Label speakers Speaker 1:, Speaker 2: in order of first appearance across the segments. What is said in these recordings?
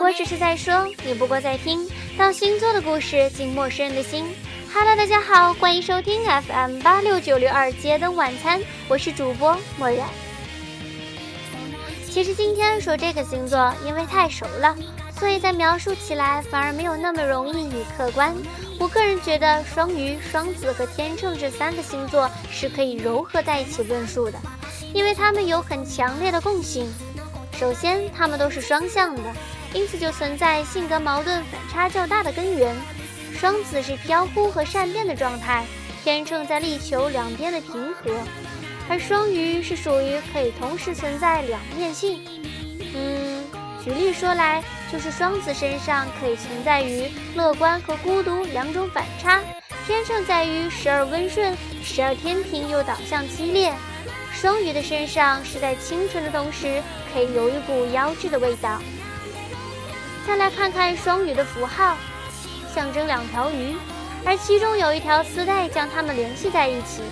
Speaker 1: 我只是在说，你不过在听到星座的故事，进陌生人的心。Hello，大家好，欢迎收听 FM 八六九六二街灯晚餐，我是主播默然。其实今天说这个星座，因为太熟了，所以在描述起来反而没有那么容易与客观。我个人觉得双鱼、双子和天秤这三个星座是可以糅合在一起论述的，因为它们有很强烈的共性。首先，它们都是双向的。因此就存在性格矛盾反差较大的根源。双子是飘忽和善变的状态，天秤在力求两边的平和，而双鱼是属于可以同时存在两面性。嗯，举例说来，就是双子身上可以存在于乐观和孤独两种反差，天秤在于时而温顺，时而天平又导向激烈。双鱼的身上是在清纯的同时，可以有一股妖冶的味道。再来看看双鱼的符号，象征两条鱼，而其中有一条丝带将它们联系在一起。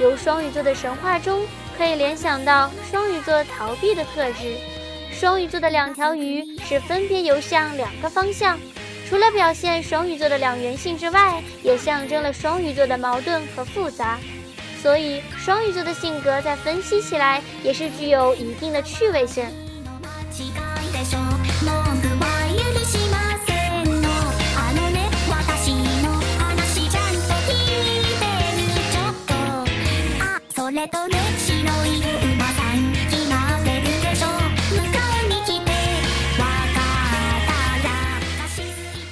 Speaker 1: 由双鱼座的神话中可以联想到双鱼座逃避的特质。双鱼座的两条鱼是分别游向两个方向，除了表现双鱼座的两元性之外，也象征了双鱼座的矛盾和复杂。所以，双鱼座的性格在分析起来也是具有一定的趣味性。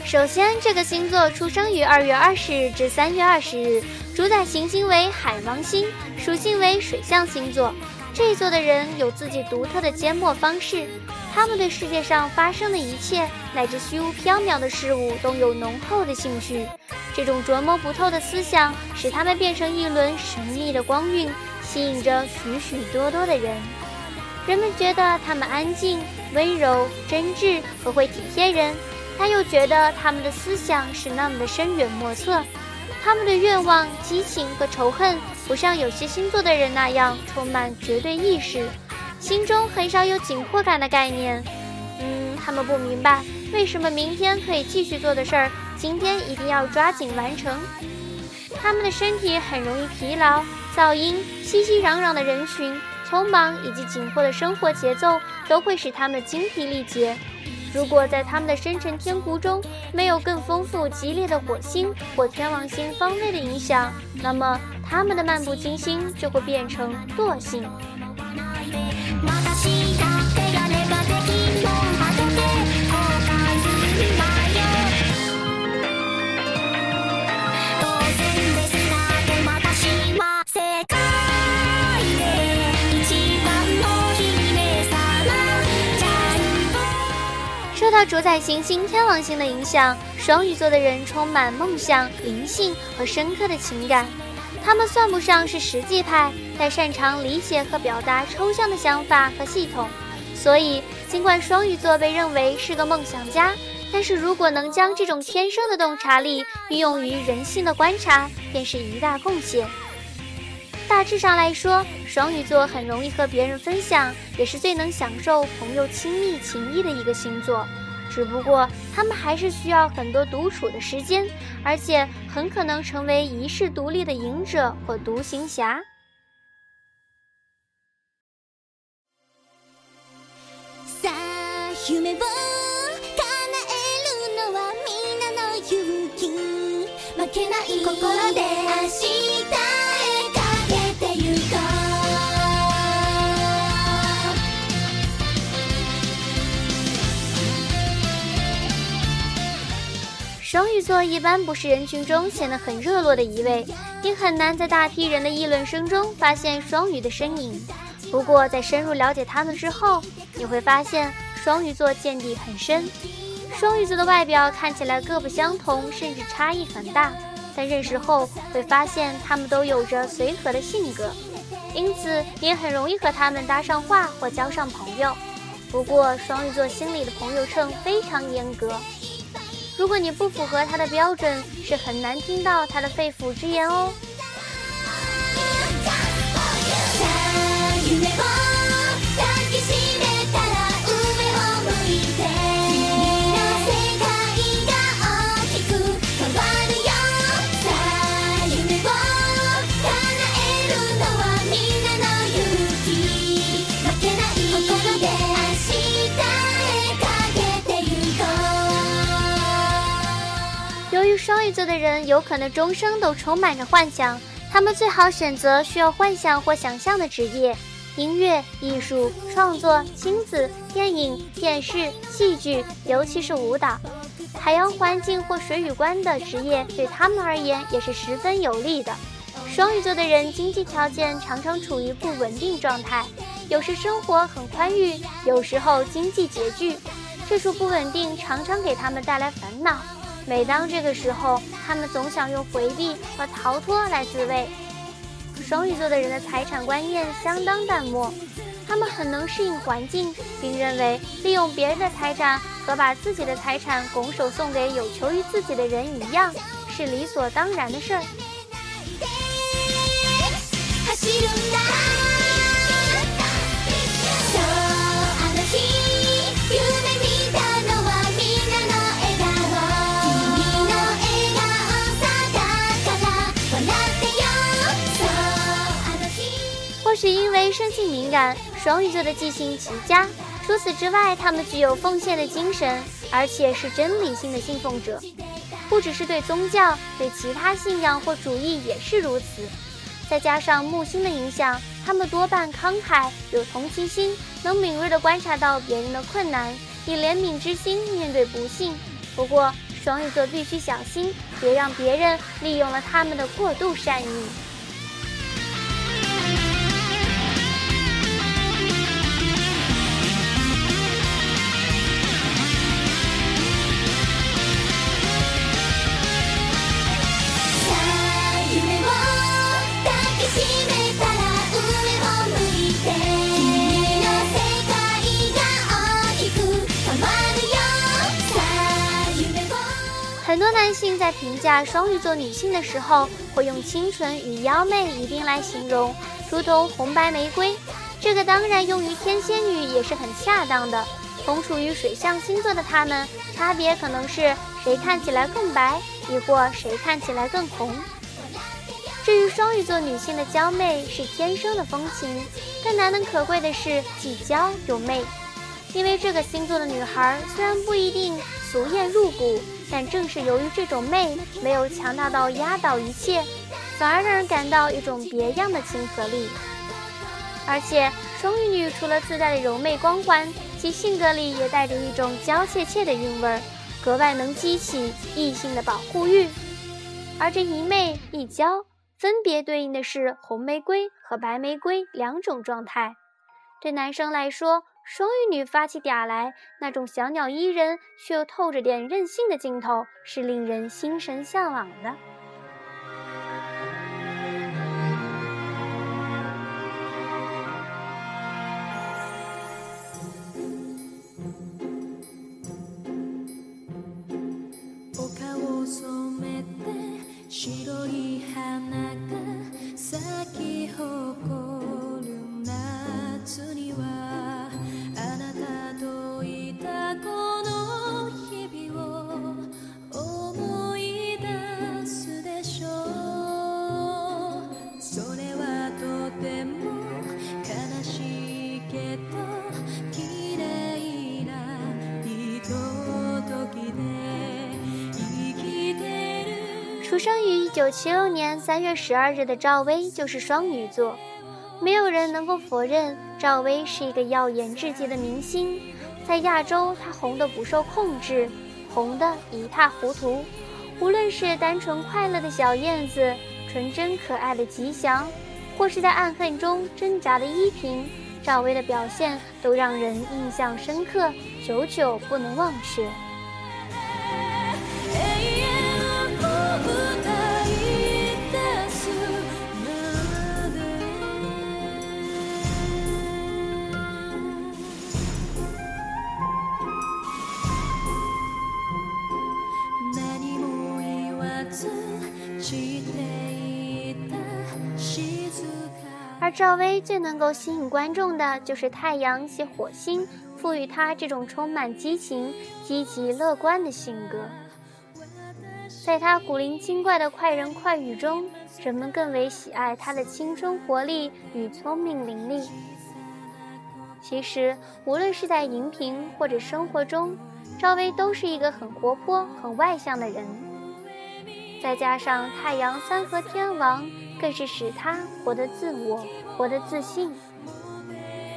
Speaker 1: 首先，这个星座出生于二月二十日至三月二十日，主宰行星为海王星，属性为水象星座。这一座的人有自己独特的缄默方式，他们对世界上发生的一切乃至虚无缥缈的事物都有浓厚的兴趣。这种琢磨不透的思想，使他们变成一轮神秘的光晕，吸引着许许多多的人。人们觉得他们安静、温柔、真挚和会体贴人，但又觉得他们的思想是那么的深远莫测。他们的愿望、激情和仇恨，不像有些星座的人那样充满绝对意识，心中很少有紧迫感的概念。嗯，他们不明白为什么明天可以继续做的事儿，今天一定要抓紧完成。他们的身体很容易疲劳，噪音、熙熙攘攘的人群、匆忙以及紧迫的生活节奏，都会使他们精疲力竭。如果在他们的生辰天湖中没有更丰富、激烈的火星或天王星方位的影响，那么他们的漫不经心就会变成惰性。主宰行星天王星的影响，双鱼座的人充满梦想、灵性和深刻的情感。他们算不上是实际派，但擅长理解和表达抽象的想法和系统。所以，尽管双鱼座被认为是个梦想家，但是如果能将这种天生的洞察力运用于人性的观察，便是一大贡献。大致上来说，双鱼座很容易和别人分享，也是最能享受朋友亲密情谊的一个星座。只不过他们还是需要很多独处的时间，而且很可能成为遗世独立的隐者或独行侠。双鱼座一般不是人群中显得很热络的一位，也很难在大批人的议论声中发现双鱼的身影。不过，在深入了解他们之后，你会发现双鱼座见地很深。双鱼座的外表看起来各不相同，甚至差异很大，但认识后会发现他们都有着随和的性格，因此也很容易和他们搭上话或交上朋友。不过双鱼座心里的朋友秤非常严格，如果你不符合他的标准，是很难听到他的肺腑之言哦。于双鱼座的人有可能终生都充满着幻想，他们最好选择需要幻想或想象的职业，音乐、艺术创作、亲子、电影、电视、戏剧，尤其是舞蹈。海洋环境或水与关的职业对他们而言也是十分有利的。双鱼座的人经济条件常常处于不稳定状态，有时生活很宽裕，有时候经济拮据，这种不稳定常常给他们带来烦恼。每当这个时候，他们总想用回避和逃脱来自卫。双鱼座的人的财产观念相当淡漠，他们很能适应环境，并认为利用别人的财产和把自己的财产拱手送给有求于自己的人一样，是理所当然的事儿。性敏感，双鱼座的记性极佳。除此之外，他们具有奉献的精神，而且是真理性的信奉者。不只是对宗教，对其他信仰或主义也是如此。再加上木星的影响，他们多半慷慨，有同情心，能敏锐地观察到别人的困难，以怜悯之心面对不幸。不过，双鱼座必须小心，别让别人利用了他们的过度善意。男性在评价双鱼座女性的时候，会用清纯与妖媚一并来形容，如同红白玫瑰。这个当然用于天蝎女也是很恰当的。同属于水象星座的他们，差别可能是谁看起来更白，亦或谁看起来更红。至于双鱼座女性的娇媚是天生的风情，更难能可贵的是既娇又媚。因为这个星座的女孩虽然不一定俗艳入骨。但正是由于这种媚没有强大到压倒一切，反而让人感到一种别样的亲和力。而且双鱼女除了自带的柔媚光环，其性格里也带着一种娇怯怯的韵味儿，格外能激起异性的保护欲。而这一媚一娇，分别对应的是红玫瑰和白玫瑰两种状态。对男生来说，双鱼女发起嗲来，那种小鸟依人却又透着点任性的劲头，是令人心神向往的。出生于一九七六年三月十二日的赵薇就是双鱼座，没有人能够否认赵薇是一个耀眼至极的明星。在亚洲，她红得不受控制，红得一塌糊涂。无论是单纯快乐的小燕子，纯真可爱的吉祥，或是在暗恨中挣扎的依萍，赵薇的表现都让人印象深刻，久久不能忘却。而赵薇最能够吸引观众的就是太阳系火星赋予她这种充满激情、积极乐观的性格。在她古灵精怪的快人快语中，人们更为喜爱她的青春活力与聪明伶俐。其实，无论是在荧屏或者生活中，赵薇都是一个很活泼、很外向的人。再加上太阳三合天王，更是使他活得自我、活得自信。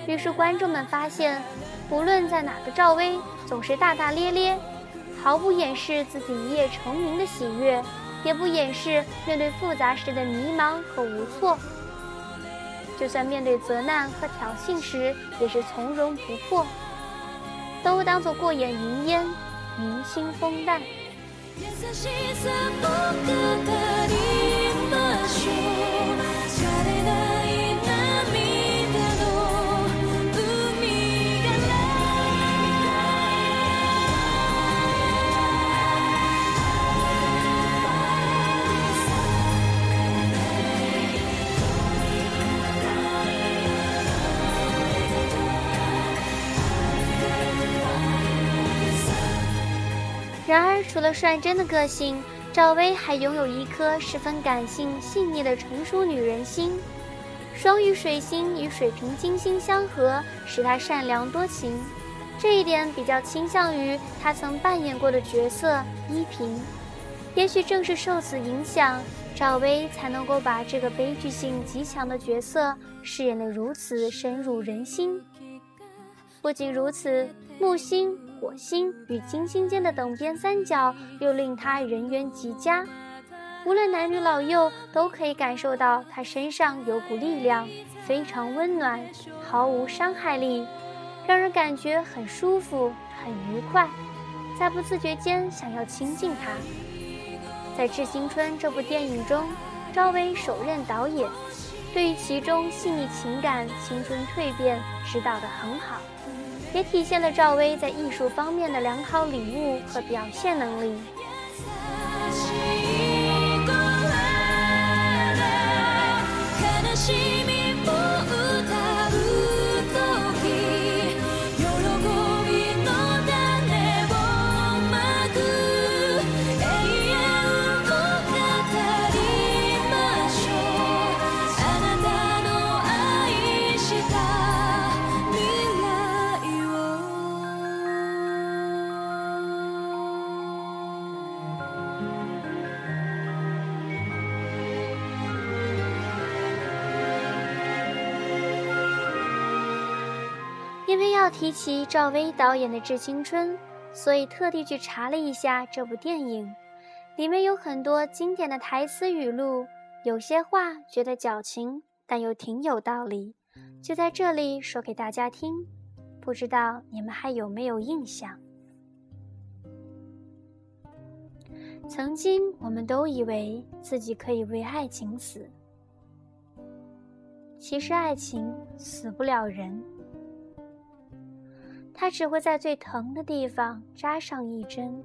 Speaker 1: 于是，观众们发现，无论在哪个赵薇，总是大大咧咧，毫不掩饰自己一夜成名的喜悦，也不掩饰面对复杂时的迷茫和无措。就算面对责难和挑衅时，也是从容不迫，都当作过眼云烟，云星风淡。然而，除了率真的个性，赵薇还拥有一颗十分感性、细腻的成熟女人心。双鱼水星与水瓶金星相合，使她善良多情。这一点比较倾向于她曾扮演过的角色依萍。也许正是受此影响，赵薇才能够把这个悲剧性极强的角色饰演得如此深入人心。不仅如此，木星。火星与金星间的等边三角又令他人缘极佳，无论男女老幼都可以感受到他身上有股力量，非常温暖，毫无伤害力，让人感觉很舒服、很愉快，在不自觉间想要亲近他。在《致青春》这部电影中，赵薇首任导演，对于其中细腻情感、青春蜕变指导得很好。也体现了赵薇在艺术方面的良好领悟和表现能力。因为要提起赵薇导演的《致青春》，所以特地去查了一下这部电影，里面有很多经典的台词语录，有些话觉得矫情，但又挺有道理，就在这里说给大家听，不知道你们还有没有印象？曾经我们都以为自己可以为爱情死，其实爱情死不了人。他只会在最疼的地方扎上一针，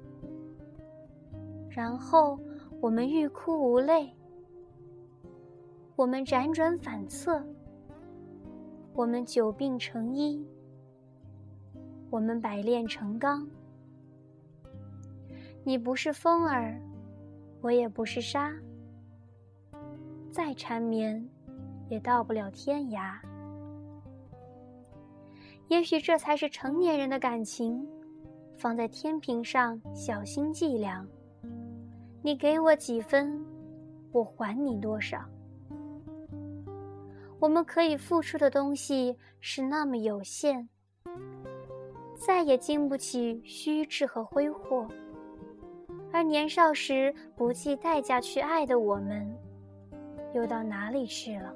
Speaker 1: 然后我们欲哭无泪，我们辗转反侧，我们久病成医，我们百炼成钢。你不是风儿，我也不是沙，再缠绵，也到不了天涯。也许这才是成年人的感情，放在天平上小心计量。你给我几分，我还你多少。我们可以付出的东西是那么有限，再也经不起虚掷和挥霍。而年少时不计代价去爱的我们，又到哪里去了？